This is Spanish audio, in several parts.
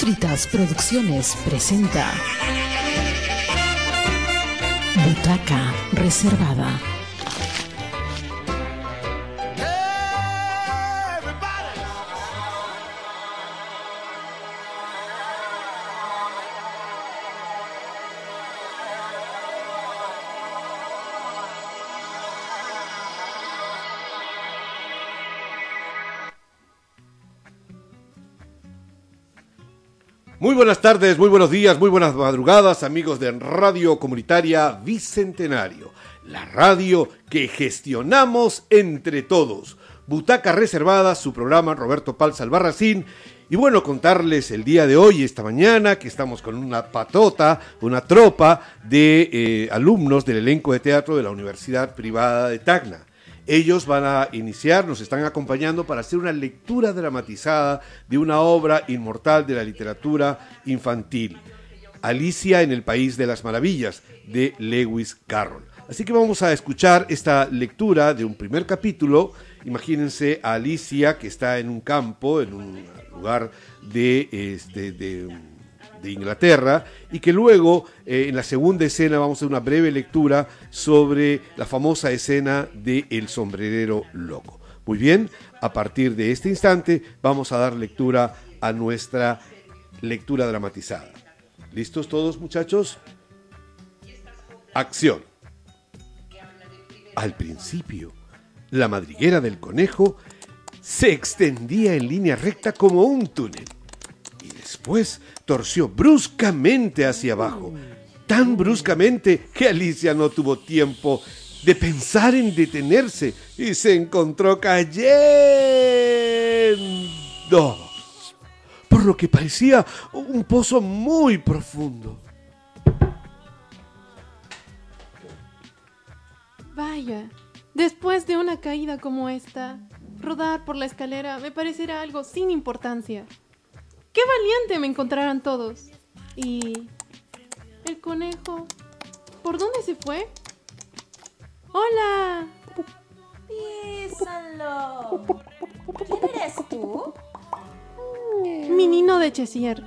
Fritas Producciones presenta Butaca Reservada. Muy buenas tardes, muy buenos días, muy buenas madrugadas, amigos de Radio Comunitaria Bicentenario, la radio que gestionamos entre todos. Butaca Reservada, su programa Roberto Palza Albarracín. Y bueno, contarles el día de hoy, esta mañana, que estamos con una patota, una tropa de eh, alumnos del elenco de teatro de la Universidad Privada de Tacna. Ellos van a iniciar, nos están acompañando para hacer una lectura dramatizada de una obra inmortal de la literatura infantil, Alicia en el País de las Maravillas, de Lewis Carroll. Así que vamos a escuchar esta lectura de un primer capítulo. Imagínense a Alicia que está en un campo, en un lugar de, este, de de Inglaterra y que luego eh, en la segunda escena vamos a hacer una breve lectura sobre la famosa escena de El sombrerero loco. Muy bien, a partir de este instante vamos a dar lectura a nuestra lectura dramatizada. ¿Listos todos muchachos? Acción. Al principio, la madriguera del conejo se extendía en línea recta como un túnel después torció bruscamente hacia abajo, tan bruscamente que Alicia no tuvo tiempo de pensar en detenerse y se encontró cayendo, por lo que parecía un pozo muy profundo. Vaya, después de una caída como esta, rodar por la escalera me parecerá algo sin importancia. ¡Qué valiente me encontraran todos! Y... El conejo... ¿Por dónde se fue? ¡Hola! ¡Písalo! ¿Quién eres tú? Mi Nino de Chesier.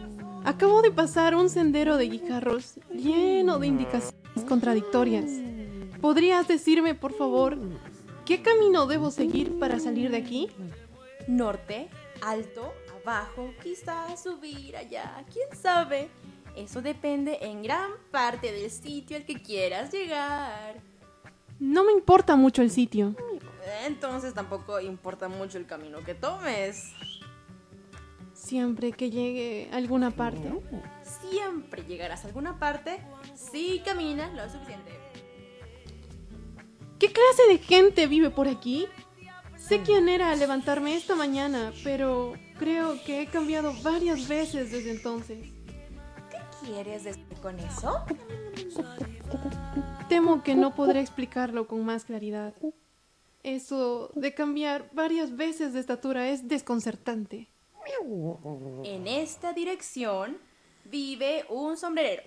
Acabo de pasar un sendero de guijarros lleno de indicaciones contradictorias. ¿Podrías decirme, por favor, qué camino debo seguir para salir de aquí? Norte, alto, abajo, quizás subir allá, quién sabe. Eso depende en gran parte del sitio al que quieras llegar. No me importa mucho el sitio. Entonces tampoco importa mucho el camino que tomes. Siempre que llegue a alguna parte. Siempre llegarás a alguna parte si caminas lo suficiente. ¿Qué clase de gente vive por aquí? Sé quién era al levantarme esta mañana, pero creo que he cambiado varias veces desde entonces. ¿Qué quieres decir con eso? Temo que no podré explicarlo con más claridad. Eso de cambiar varias veces de estatura es desconcertante. En esta dirección vive un sombrerero.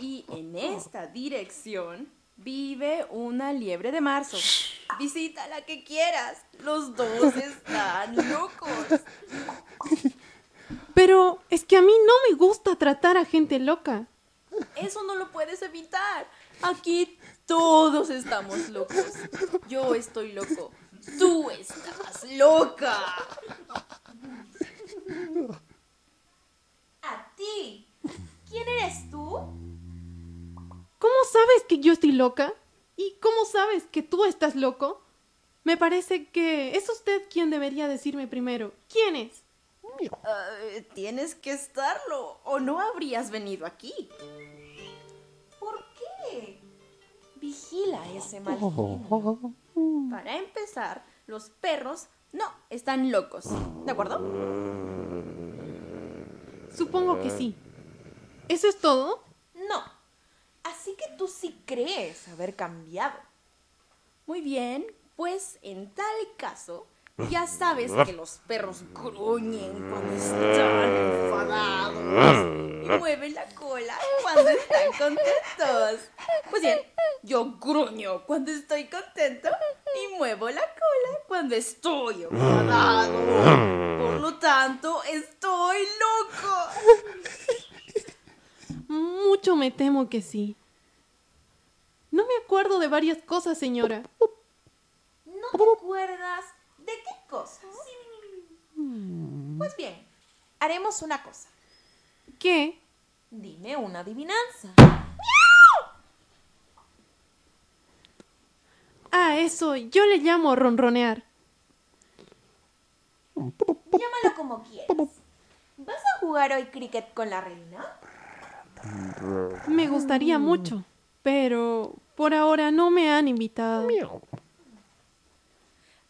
Y en esta dirección vive una liebre de marzo. Visita la que quieras. Los dos están locos. Pero es que a mí no me gusta tratar a gente loca. Eso no lo puedes evitar. Aquí todos estamos locos. Yo estoy loco. Tú estás loca. A ti. ¿Quién eres tú? ¿Cómo sabes que yo estoy loca? ¿Y cómo sabes que tú estás loco? Me parece que es usted quien debería decirme primero. ¿Quién es? Uh, tienes que estarlo, o no habrías venido aquí. ¿Por qué? Vigila ese malvin. Para empezar, los perros no están locos, ¿de acuerdo? Supongo que sí. ¿Eso es todo? No. Así que tú sí crees haber cambiado. Muy bien, pues en tal caso, ya sabes que los perros gruñen cuando están enfadados y mueven la cola cuando están contentos. Pues bien, yo gruño cuando estoy contento y muevo la cola cuando estoy enfadado. Por lo tanto, estoy loco. Mucho me temo que sí. No me acuerdo de varias cosas, señora. ¿No te acuerdas de qué cosas? Pues bien, haremos una cosa. ¿Qué? Dime una adivinanza. Ah, eso, yo le llamo ronronear. Llámalo como quieras. ¿Vas a jugar hoy cricket con la reina? Me gustaría mucho, pero por ahora no me han invitado.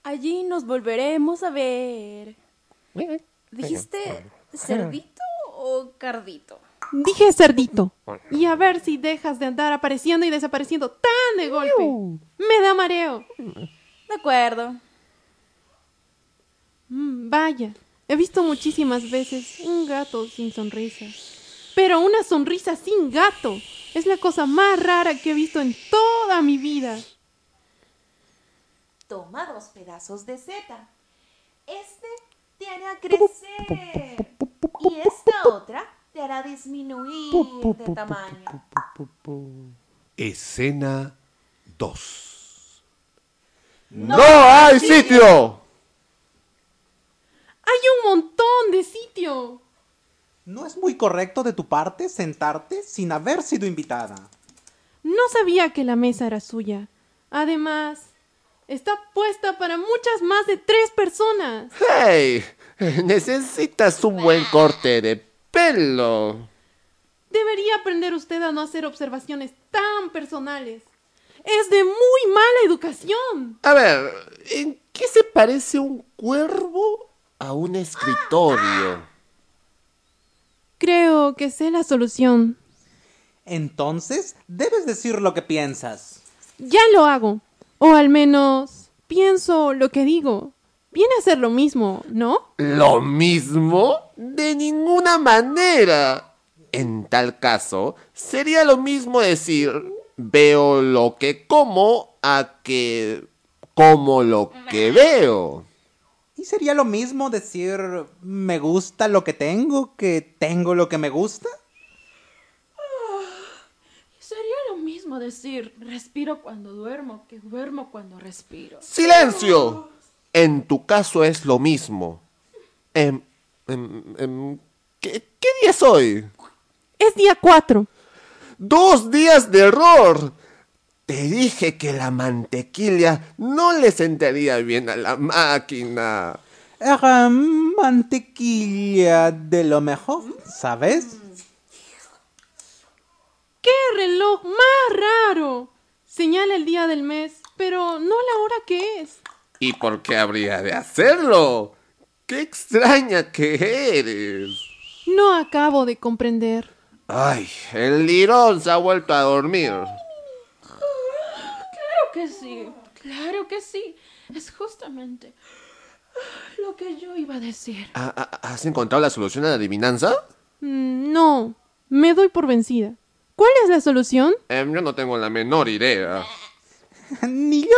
Allí nos volveremos a ver. ¿Dijiste cerdito o cardito? Dije cerdito. Y a ver si dejas de andar apareciendo y desapareciendo tan de golpe. Me da mareo. De acuerdo. Mm, vaya, he visto muchísimas veces un gato sin sonrisa. Pero una sonrisa sin gato es la cosa más rara que he visto en toda mi vida. Toma dos pedazos de seta. Este te hará crecer. Y esta otra te hará disminuir de tamaño. Escena 2. ¡No hay sitio! Hay un montón de sitio. ¿No es muy correcto de tu parte sentarte sin haber sido invitada? No sabía que la mesa era suya. Además, está puesta para muchas más de tres personas. ¡Hey! Necesitas un buen corte de pelo. Debería aprender usted a no hacer observaciones tan personales. Es de muy mala educación. A ver, ¿en qué se parece un cuervo a un escritorio? Creo que sé la solución. Entonces, debes decir lo que piensas. Ya lo hago. O al menos pienso lo que digo. Viene a ser lo mismo, ¿no? ¿Lo mismo? De ninguna manera. En tal caso, sería lo mismo decir veo lo que como a que como lo que veo. ¿Y sería lo mismo decir me gusta lo que tengo que tengo lo que me gusta? Sería lo mismo decir respiro cuando duermo que duermo cuando respiro. ¡Silencio! En tu caso es lo mismo. Em, em, em, ¿qué, ¿Qué día es hoy? Es día 4. ¡Dos días de error! Te dije que la mantequilla no le sentaría bien a la máquina. Era mantequilla de lo mejor, ¿sabes? ¡Qué reloj más raro! Señala el día del mes, pero no la hora que es. ¿Y por qué habría de hacerlo? ¡Qué extraña que eres! No acabo de comprender. Ay, el lirón se ha vuelto a dormir. Claro que sí, claro que sí. Es justamente lo que yo iba a decir. ¿Ha- ha- ¿Has encontrado la solución a la adivinanza? Mm, No, me doy por vencida. ¿Cuál es la solución? Em, yo no tengo la menor idea. Ni yo.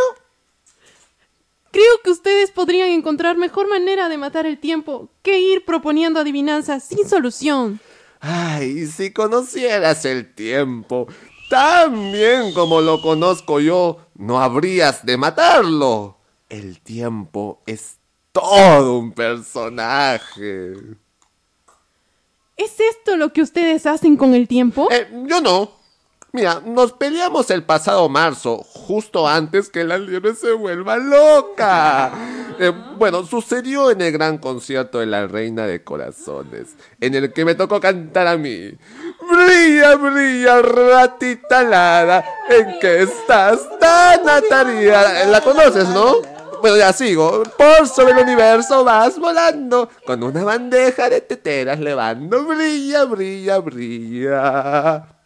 Creo que ustedes podrían encontrar mejor manera de matar el tiempo que ir proponiendo adivinanzas sin solución. Ay, si conocieras el tiempo tan bien como lo conozco yo, no habrías de matarlo. El tiempo es todo un personaje. ¿Es esto lo que ustedes hacen con el tiempo? Eh, yo no. Mira, nos peleamos el pasado marzo, justo antes que la liebre se vuelva loca. Eh, bueno, sucedió en el gran concierto de la Reina de Corazones, en el que me tocó cantar a mí. Brilla, brilla, ratita alada, ¿en qué estás tan atareada? Eh, La conoces, ¿no? Bueno, ya sigo. Por sobre el universo vas volando, con una bandeja de teteras levando. Brilla, brilla. Brilla, brilla.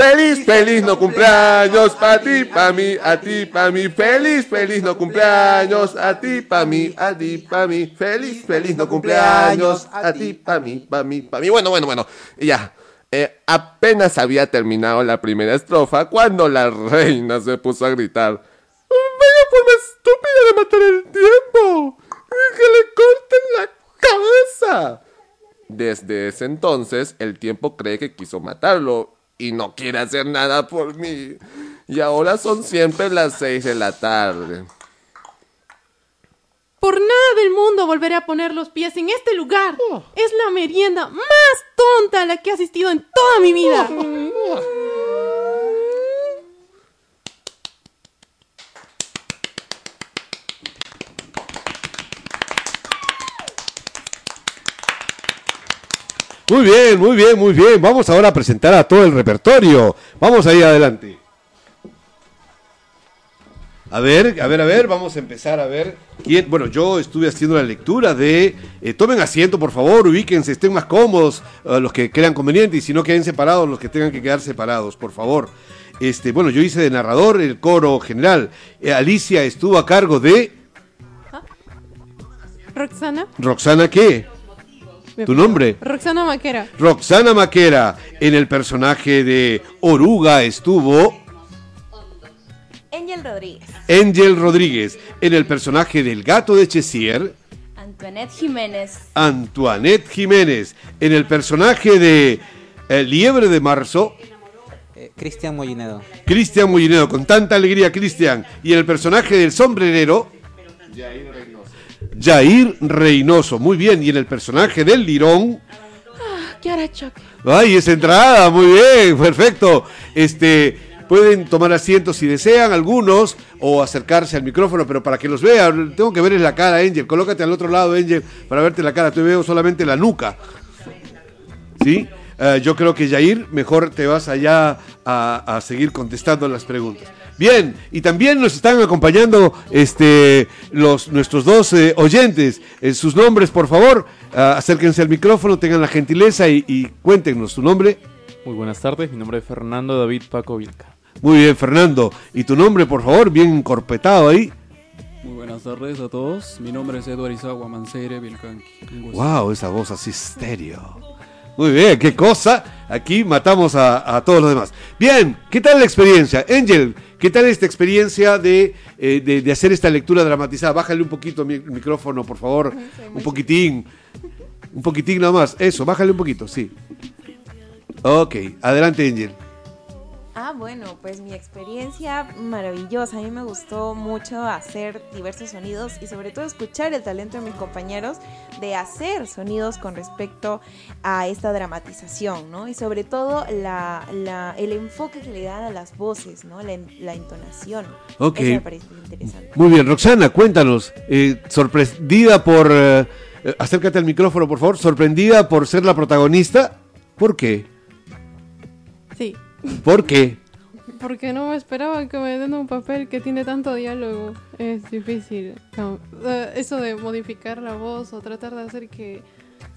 Feliz, feliz no cumpleaños, pa' ti, pa' mí, a ti, pa' mí. Feliz, feliz no cumpleaños, a ti, pa' mí, a ti, pa' mí. Feliz, feliz no cumpleaños, a ti, pa' mí, pa' mí, pa' mí. Bueno, bueno, bueno, y ya. Eh, apenas había terminado la primera estrofa cuando la reina se puso a gritar. ¡Vaya forma estúpida de matar el tiempo! ¡Que le corten la cabeza! Desde ese entonces, el tiempo cree que quiso matarlo y no quiere hacer nada por mí. Y ahora son siempre las seis de la tarde. Por nada del mundo volveré a poner los pies en este lugar. Es la merienda más tonta a la que he asistido en toda mi vida. Muy bien, muy bien, muy bien. Vamos ahora a presentar a todo el repertorio. Vamos ahí adelante. A ver, a ver, a ver, vamos a empezar a ver quién. Bueno, yo estuve haciendo la lectura de. eh, tomen asiento, por favor, ubíquense, estén más cómodos eh, los que crean conveniente y si no queden separados, los que tengan que quedar separados, por favor. Este, bueno, yo hice de narrador el coro general. Eh, Alicia estuvo a cargo de. Roxana. ¿Roxana qué? ¿Tu nombre? Roxana Maquera. Roxana Maquera. En el personaje de Oruga estuvo Angel Rodríguez, Angel Rodríguez. En el personaje del gato de Chessier, Antoinette Jiménez, Antoinette Jiménez. En el personaje de eh, Liebre de Marzo, Eh, Cristian Mollinedo. Cristian Mollinedo. Con tanta alegría, Cristian. Y en el personaje del sombrerero, Jair Reynoso. Muy bien. Y en el personaje del Lirón, Choque. Ay, esa entrada, muy bien, perfecto. Este, pueden tomar asiento si desean, algunos, o acercarse al micrófono, pero para que los vean, tengo que ver en la cara, Angel. Colócate al otro lado, Angel, para verte la cara. Te veo solamente la nuca. ¿Sí? Eh, yo creo que Jair, mejor te vas allá a, a seguir contestando las preguntas. Bien, y también nos están acompañando este, los, nuestros dos eh, oyentes. Eh, sus nombres, por favor, ah, acérquense al micrófono, tengan la gentileza y, y cuéntenos su nombre. Muy buenas tardes, mi nombre es Fernando David Paco Vilca. Muy bien, Fernando. Y tu nombre, por favor, bien encorpetado ahí. Muy buenas tardes a todos. Mi nombre es Eduardo Izagua Manceire Vilcanqui. Wow, esa voz así estéreo. Muy bien, qué cosa. Aquí matamos a, a todos los demás. Bien, ¿qué tal la experiencia? Angel, ¿qué tal esta experiencia de, eh, de, de hacer esta lectura dramatizada? Bájale un poquito mi- el micrófono, por favor. Un poquitín. Un poquitín nada más. Eso, bájale un poquito, sí. Ok, adelante, Angel. Ah, bueno, pues mi experiencia maravillosa. A mí me gustó mucho hacer diversos sonidos y sobre todo escuchar el talento de mis compañeros de hacer sonidos con respecto a esta dramatización, ¿no? Y sobre todo la, la- el enfoque que le dan a las voces, ¿no? La, la entonación. Ok. Eso me parece interesante. Muy bien, Roxana, cuéntanos. eh, sorprendida por. eh, eh, acércate al micrófono, por favor. Sorprendida por ser la protagonista. ¿Por qué? Sí. ¿Por qué? Porque no me esperaba que me den un papel que tiene tanto diálogo. Es difícil. No, eh, eso de modificar la voz o tratar de hacer que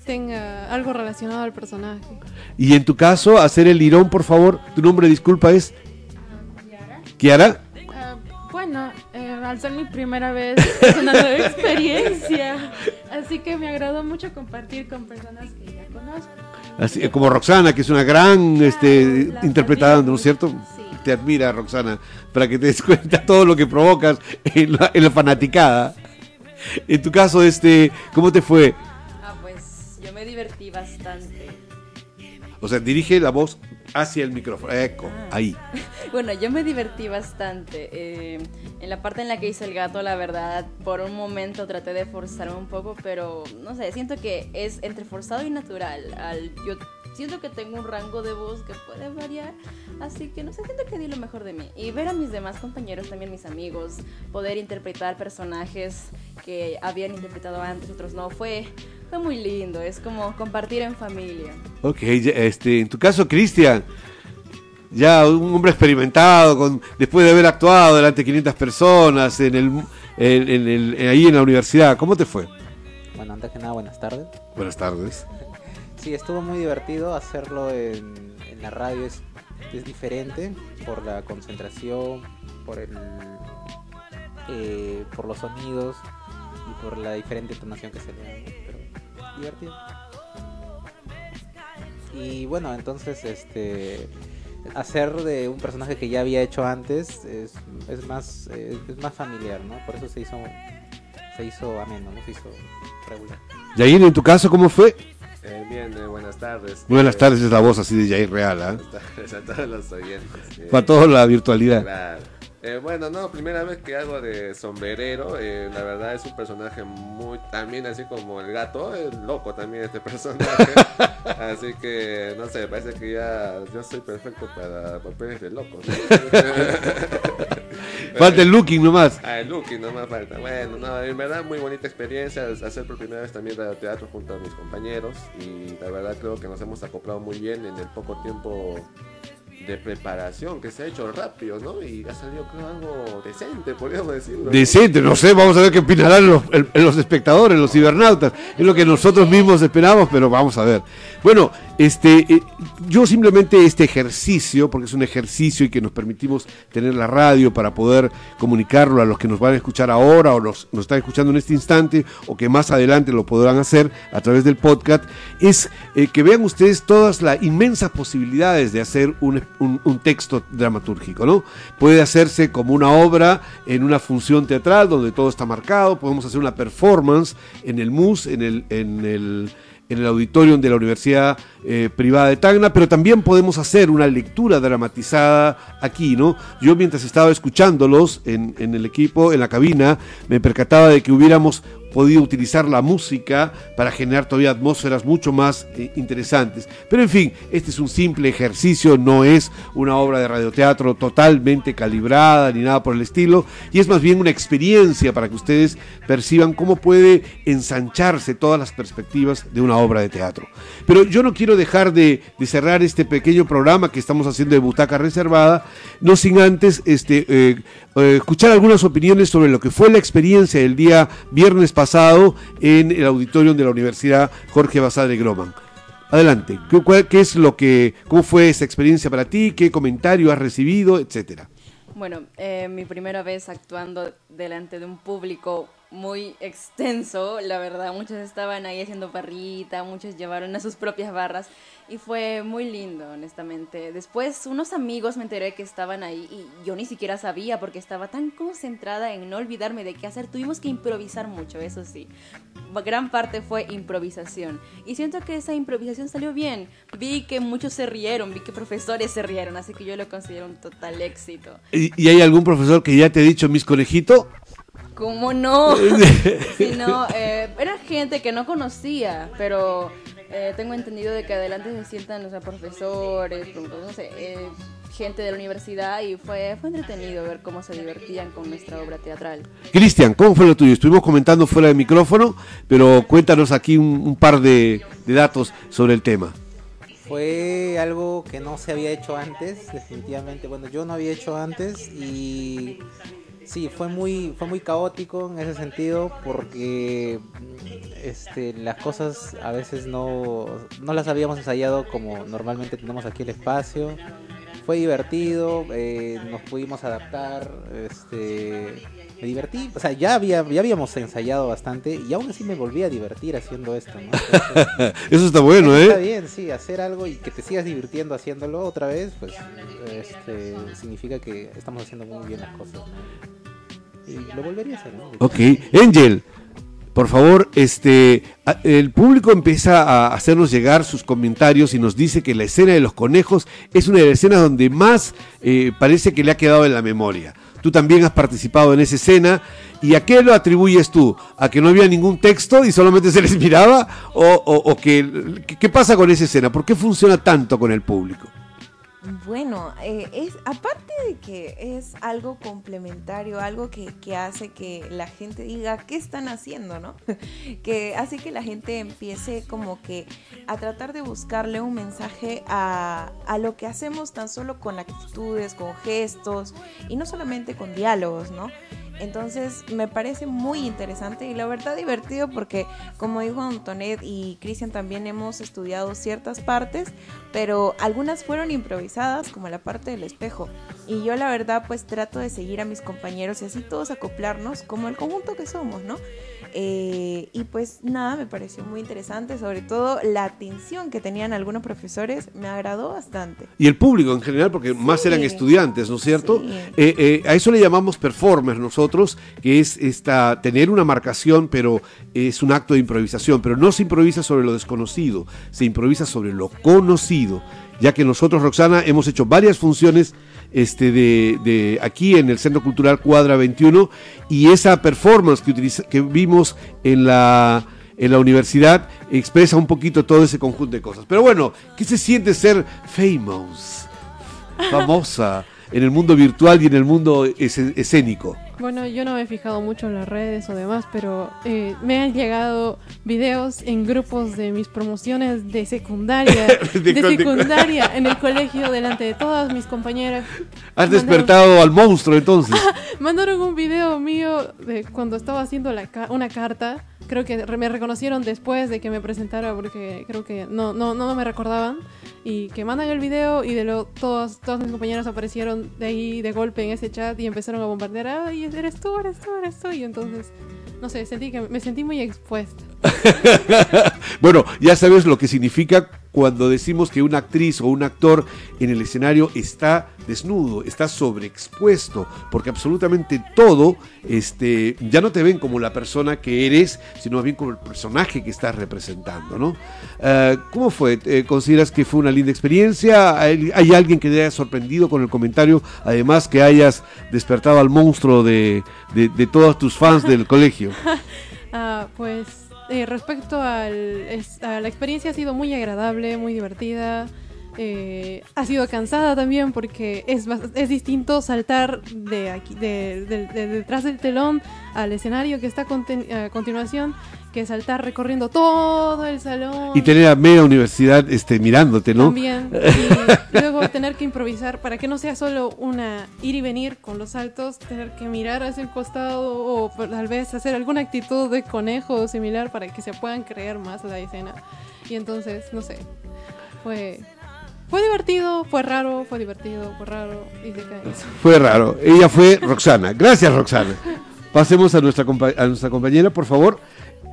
tenga algo relacionado al personaje. Y en tu caso, hacer el lirón, por favor. Tu nombre, disculpa, es. Kiara. Ah, bueno, eh, al ser mi primera vez es una nueva experiencia. Así que me agradó mucho compartir con personas que ya conozco. Así, como Roxana, que es una gran este, interpretada, ¿no es cierto? sí. Te admira, Roxana, para que te des cuenta todo lo que provocas en la, en la fanaticada. En tu caso, este, ¿cómo te fue? Ah, pues yo me divertí bastante. O sea, dirige la voz hacia el micrófono. Eco, ahí. Bueno, yo me divertí bastante. eh, en la parte en la que hice el gato, la verdad, por un momento traté de forzarme un poco, pero no sé, siento que es entre forzado y natural. Al, yo siento que tengo un rango de voz que puede variar, así que no sé, siento que di lo mejor de mí. Y ver a mis demás compañeros, también mis amigos, poder interpretar personajes que habían interpretado antes, otros no, fue, fue muy lindo. Es como compartir en familia. Ok, este, en tu caso, Cristian, ya un hombre experimentado, con, después de haber actuado delante de 500 personas en el, en, en el, ahí en la universidad, ¿cómo te fue? Bueno, antes que nada, buenas tardes. Buenas tardes. Sí, estuvo muy divertido hacerlo en, en la radio. Es, es diferente por la concentración, por el, eh, por los sonidos y por la diferente entonación que se le da. Divertido. Y bueno, entonces este hacer de un personaje que ya había hecho antes es, es más eh, es más familiar, ¿no? Por eso se hizo se hizo ameno, ¿no? Se hizo regular. Yair, en tu caso, ¿cómo fue? Eh, bien, eh, buenas tardes. Buenas Eh, tardes, es la voz así de Yair Real, ¿ah? Buenas tardes a todos los oyentes. Eh, Para toda la virtualidad. Claro. Eh, bueno, no, primera vez que hago de sombrerero, eh, la verdad es un personaje muy, también así como el gato, es loco también este personaje, así que no sé, parece que ya yo soy perfecto para papeles de loco. Falta el looking nomás. Ah, el looking no me falta. Bueno, no, en verdad muy bonita experiencia hacer por primera vez también teatro junto a mis compañeros y la verdad creo que nos hemos acoplado muy bien en el poco tiempo de preparación que se ha hecho rápido, ¿no? Y ha salido creo algo decente, podríamos decirlo. Decente, no sé, vamos a ver qué opinarán los, los espectadores, los cibernautas. Es lo que nosotros mismos esperamos, pero vamos a ver. Bueno, este, eh, yo simplemente este ejercicio, porque es un ejercicio y que nos permitimos tener la radio para poder comunicarlo a los que nos van a escuchar ahora o los, nos están escuchando en este instante o que más adelante lo podrán hacer a través del podcast, es eh, que vean ustedes todas las inmensas posibilidades de hacer un, texto dramatúrgico, ¿no? Puede hacerse como una obra en una función teatral donde todo está marcado, podemos hacer una performance en el MUS, en el, en el, en el auditorium de la Universidad eh, Privada de Tacna, pero también podemos hacer una lectura dramatizada aquí, ¿no? Yo mientras estaba escuchándolos en, en el equipo, en la cabina, me percataba de que hubiéramos podido utilizar la música para generar todavía atmósferas mucho más eh, interesantes. Pero en fin, este es un simple ejercicio, no es una obra de radioteatro totalmente calibrada ni nada por el estilo, y es más bien una experiencia para que ustedes perciban cómo puede ensancharse todas las perspectivas de una obra de teatro. Pero yo no quiero dejar de, cerrar este pequeño programa que estamos haciendo de Butaca Reservada, no sin antes este, eh, eh, escuchar algunas opiniones sobre lo que fue la experiencia del día viernes pasado en el auditorio de la Universidad Jorge Basadre Groman. Adelante, ¿qué, cuál- qué es lo que, cómo fue esa experiencia para ti? ¿Qué comentario has recibido, etcétera? Bueno, eh, mi primera vez actuando delante de un público muy extenso, la verdad, muchos estaban ahí haciendo parrita, muchos llevaron a sus propias barras y fue muy lindo, honestamente. Después unos amigos me enteré que estaban ahí y yo ni siquiera sabía porque estaba tan concentrada en no olvidarme de qué hacer. Tuvimos que improvisar mucho, eso sí. Gran parte fue improvisación y siento que esa improvisación salió bien. Vi que muchos se rieron, vi que profesores se rieron, así que yo lo considero un total éxito. ¿Y, hay algún profesor que ya te ha dicho, mis conejito? ¿Cómo no? Sí, no, eh, era gente que no conocía, pero eh, tengo entendido de que adelante se sientan, o sea, profesores, no sé, eh, gente de la universidad y fue, fue entretenido ver cómo se divertían con nuestra obra teatral. Cristian, ¿cómo fue lo tuyo? Estuvimos comentando fuera de micrófono, pero cuéntanos aquí un, un par de, de datos sobre el tema. Fue algo que no se había hecho antes, definitivamente. Bueno, yo no había hecho antes y sí, fue muy, fue muy caótico en ese sentido porque este, las cosas a veces no, no las habíamos ensayado como normalmente tenemos aquí el espacio. Fue divertido, eh, nos pudimos adaptar, este, me divertí, o sea, ya, había, ya habíamos ensayado bastante y aún así me volví a divertir haciendo esto, ¿no? Entonces, Eso está bueno, Está ¿eh? bien, sí, hacer algo y que te sigas divirtiendo haciéndolo otra vez, pues este, significa que estamos haciendo muy bien las cosas. ¿no? Lo volvería a hacer, ¿no? Ok, Angel, por favor, este, el público empieza a hacernos llegar sus comentarios y nos dice que la escena de los conejos es una de las escenas donde más eh, parece que le ha quedado en la memoria. Tú también has participado en esa escena y a qué lo atribuyes tú? ¿A que no había ningún texto y solamente se les miraba? ¿O, o- que, qué pasa con esa escena? ¿Por qué funciona tanto con el público? Bueno, eh, es aparte de que es algo complementario, algo que, que hace que la gente diga qué están haciendo, ¿no? que hace que la gente empiece como que a tratar de buscarle un mensaje a, a lo que hacemos tan solo con actitudes, con gestos y no solamente con diálogos, ¿no? Entonces me parece muy interesante y la verdad divertido porque como dijo Antonet y Cristian también hemos estudiado ciertas partes, pero algunas fueron improvisadas como la parte del espejo. Y yo la verdad pues trato de seguir a mis compañeros y así todos acoplarnos como el conjunto que somos, ¿no? Eh, y pues nada, me pareció muy interesante, sobre todo la atención que tenían algunos profesores, me agradó bastante. Y el público en general, porque más eran estudiantes, ¿no es cierto? Sí. Eh, eh, a eso le llamamos performers nosotros, que es esta, tener una marcación, pero es un acto de improvisación, pero no se improvisa sobre lo desconocido, se improvisa sobre lo conocido, ya que nosotros, Roxana, hemos hecho varias funciones este, de, de aquí en el Centro Cultural Cuadra 21 y esa performance que, utiliza- que vimos en la, en la universidad expresa un poquito todo ese conjunto de cosas. Pero bueno, ¿qué se siente ser famous? famosa en el mundo virtual y en el mundo ese- escénico. Bueno, yo no me he fijado mucho en las redes o demás, pero eh, me han llegado videos en grupos de mis promociones de secundaria, De de- secundaria, en el colegio, delante de todas mis compañeras. Has Mandaron- despertado al monstruo entonces. Mandaron un video mío de cuando estaba haciendo la ca- una carta. Creo que me reconocieron después de que me presentara porque creo que no, no, no me recordaban. Y que mandan el video y de lo todos, todos mis compañeros aparecieron de ahí de golpe en ese chat y empezaron a bombardear. Ay, eres tú, eres tú, eres tú. Y entonces, no sé, sentí que me sentí muy expuesta. bueno, ya sabes lo que significa cuando decimos que una actriz o un actor en el escenario está desnudo, está sobreexpuesto, porque absolutamente todo, este, ya no te ven como la persona que eres, sino más bien como el personaje que estás representando, ¿no? Eh, ¿Cómo fue? Eh, ¿Consideras que fue una linda experiencia? ¿Hay, alguien que te haya sorprendido con el comentario? Además que hayas despertado al monstruo de, de, de todos tus fans del colegio. Ah, pues eh, respecto al, a la experiencia ha sido muy agradable, muy divertida. eh, ha sido cansada también porque es, es distinto saltar de aquí de, de- de detrás del telón al escenario que está a continuación que saltar recorriendo todo el salón Y tener a media universidad este, mirándote, ¿no? también y luego tener que improvisar para que no sea solo una ir y venir con los saltos, tener que mirar hacia el costado o tal vez hacer alguna actitud de conejo o similar para que se puedan creer más la escena. Y entonces, no sé, fue fue divertido, fue raro, fue divertido, fue raro y se cae. Fue raro. Ella fue Roxana. Gracias, Roxana. Pasemos a nuestra, a nuestra compañera, por favor.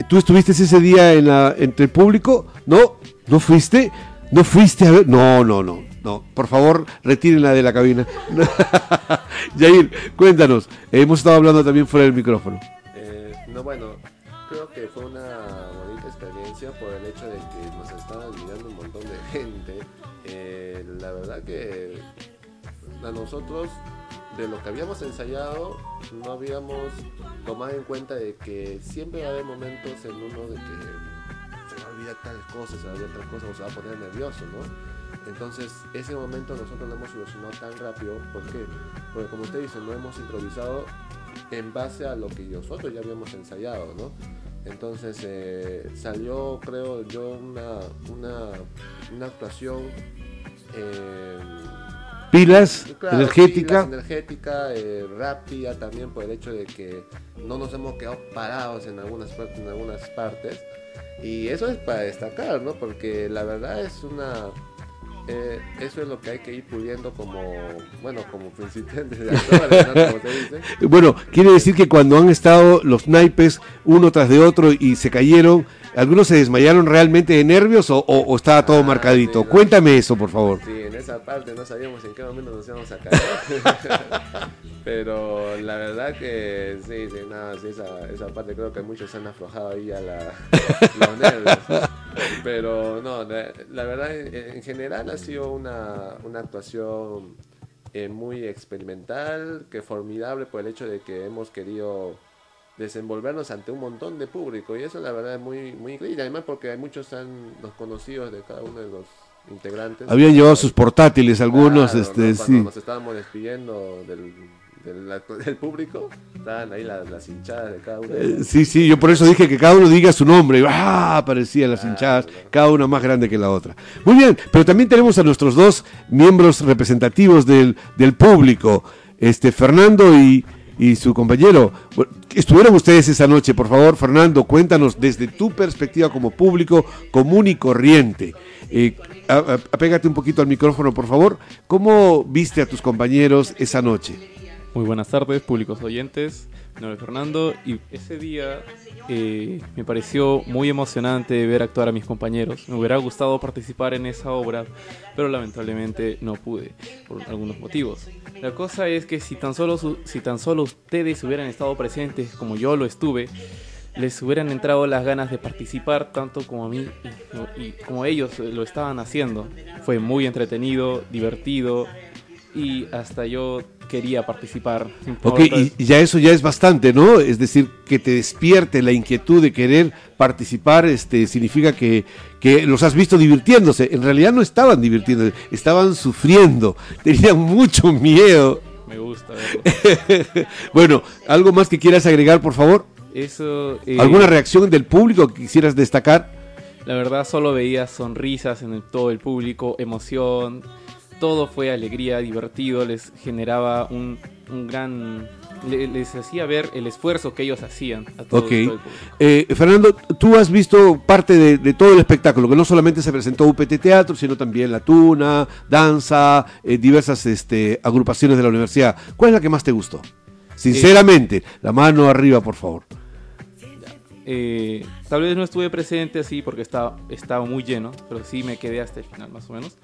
¿Tú estuviste ese día en la, entre el público? ¿No? ¿No fuiste? ¿No fuiste a ver? No, no, no. No, por favor, retírenla de la cabina. Yair, cuéntanos. Hemos estado hablando también fuera del micrófono. Eh, no, bueno, creo que fue una bonita experiencia por el hecho de que nos estaban mirando un montón de gente. Eh, la verdad que a nosotros, de lo que habíamos ensayado, no habíamos tomado en cuenta de que siempre va a haber momentos en uno de que se va a olvidar tales cosas, se va a olvidar tal cosa, o se va a poner nervioso, ¿no? Entonces, ese momento nosotros lo hemos solucionado tan rápido. ¿Por qué? Porque como usted dice, no hemos improvisado en base a lo que nosotros ya habíamos ensayado, ¿no? Entonces eh, salió, creo yo, una, una, una actuación eh, Pilas, claro, energética. pilas, energética, eh, rápida también por el hecho de que no nos hemos quedado parados en algunas partes, en algunas partes. Y eso es para destacar, ¿no? Porque la verdad es una eh, eso es lo que hay que ir puliendo como, bueno, como principiantes de actores, ¿no? Como se dice. Bueno, quiere decir que cuando han estado los naipes uno tras de otro y se cayeron, ¿algunos se desmayaron realmente de nervios o, o- o estaba todo marcadito? Cuéntame eso, por favor. Sí, en esa parte no sabíamos en qué momento nos íbamos a caer. Pero la verdad que sí, sí, nada, sí, esa, esa parte creo que muchos han aflojado ahí a la, los nervios. Pero no, la, la verdad en, en general ha sido una, una actuación eh, muy experimental, que formidable por el hecho de que hemos querido desenvolvernos ante un montón de público y eso la verdad es muy muy increíble además porque hay muchos han los conocidos de cada uno de los integrantes Habían llevado sus portátiles algunos, Claro, este, ¿no? Cuando sí. nos estábamos despidiendo del, del, del público estaban ahí las, las hinchadas de cada uno de. Sí, sí, yo por eso dije que cada uno diga su nombre. y ¡Ah! Aparecían las hinchadas, cada una más grande que la otra. Muy bien, pero también tenemos a nuestros dos miembros representativos del, del público, este Fernando y, y su compañero. Estuvieron ustedes esa noche, por favor, Fernando, cuéntanos desde tu perspectiva como público común y corriente. Eh, apégate un poquito al micrófono, por favor. ¿Cómo viste a tus compañeros esa noche? Muy buenas tardes, públicos oyentes. Es Fernando y ese día eh, me pareció muy emocionante ver actuar a mis compañeros. Me hubiera gustado participar en esa obra, pero lamentablemente no pude por algunos motivos. La cosa es que si tan solo, si tan solo ustedes hubieran estado presentes como yo lo estuve, les hubieran entrado las ganas de participar tanto como a mí y como ellos lo estaban haciendo. Fue muy entretenido, divertido y hasta yo quería participar. Ok, y y ya eso ya es bastante, ¿no? Es decir, que te despierte la inquietud de querer participar, este, significa que, que los has visto divirtiéndose. En realidad no estaban divirtiéndose, estaban sufriendo, tenían mucho miedo. Me gusta verlo. bueno, ¿algo más que quieras agregar, por favor? Eso, eh, ¿Alguna reacción del público que quisieras destacar? La verdad solo veía sonrisas en el- todo el público, emoción, todo fue alegría, divertido, les generaba un, un gran... le- les hacía ver el esfuerzo que ellos hacían a todo, Ok. todo el. Eh, Fernando, tú has visto parte de, de todo el espectáculo, que no solamente se presentó UPT Teatro, sino también La Tuna, Danza, eh, diversas este, agrupaciones de la universidad. ¿Cuál es la que más te gustó? Sinceramente, la mano arriba, por favor. Eh, tal vez no estuve presente así porque estaba, estaba muy lleno, pero sí me quedé hasta el final más o menos.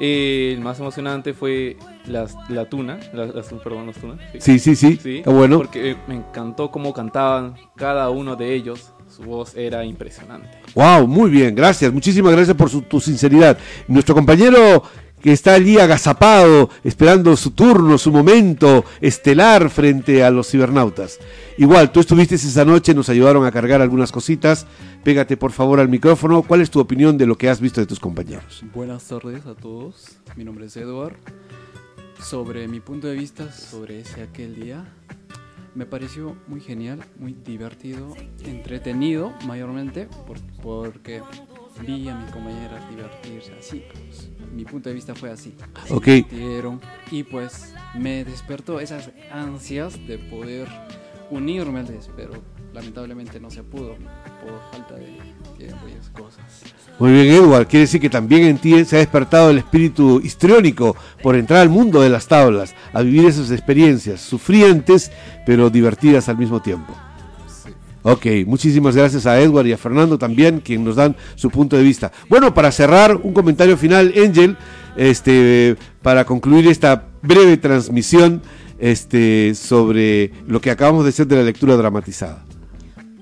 Eh, el más emocionante fue las, la tuna, las, las- perdón, las tunas. Sí, sí, sí, está bueno. Porque eh, me encantó cómo cantaban cada uno de ellos. Su voz era impresionante. Wow, muy bien, gracias, muchísimas gracias por su- tu sinceridad. Nuestro compañero que está allí agazapado, esperando su turno, su momento estelar frente a los cibernautas. Igual, tú estuviste esa noche, nos ayudaron a cargar algunas cositas. Pégate por favor al micrófono. ¿Cuál es tu opinión de lo que has visto de tus compañeros? Buenas tardes a todos, mi nombre es Eduard. Sobre mi punto de vista sobre ese aquel día, me pareció muy genial, muy divertido, entretenido mayormente, por- porque vi a mis compañeras divertirse así. pues, mi punto de vista fue así. se Ok. divirtieron y pues me despertó esas ansias de poder unirmeles, pero lamentablemente no se pudo por falta de tiempo y cosas. Muy bien, Edward. Quiere decir que también en ti se ha despertado el espíritu histriónico por entrar al mundo de las tablas, a vivir esas experiencias sufrientes, pero divertidas al mismo tiempo. Ok, muchísimas gracias a Edward y a Fernando también, quien nos dan su punto de vista. Bueno, para cerrar, un comentario final, Angel, este, para concluir esta breve transmisión este, sobre lo que acabamos de hacer de la lectura dramatizada.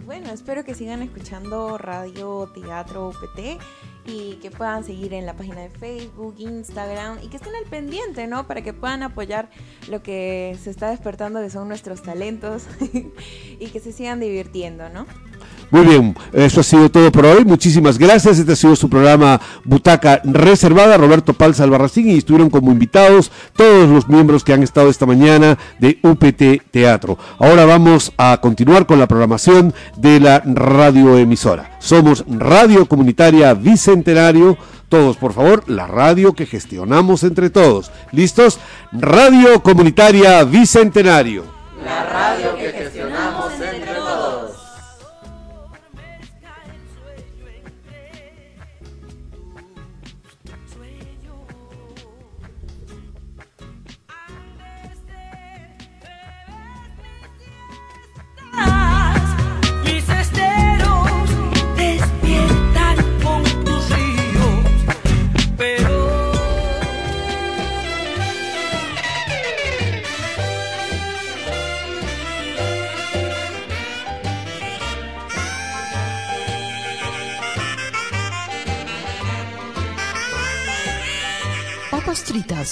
Bueno, espero que sigan escuchando Radio Teatro UPT y que puedan seguir en la página de Facebook, Instagram y que estén al pendiente, ¿no? Para que puedan apoyar lo que se está despertando que son nuestros talentos y que se sigan divirtiendo, ¿no? Muy bien, eso ha sido todo por hoy. Muchísimas gracias. Este ha sido su programa Butaca Reservada. Roberto Palza Albarracín y estuvieron como invitados todos los miembros que han estado esta mañana de UPT Teatro. Ahora vamos a continuar con la programación de la radioemisora. Somos Radio Comunitaria Bicentenario. Todos, por favor, la radio que gestionamos entre todos. ¿Listos? Radio Comunitaria Bicentenario. La radio que gestionamos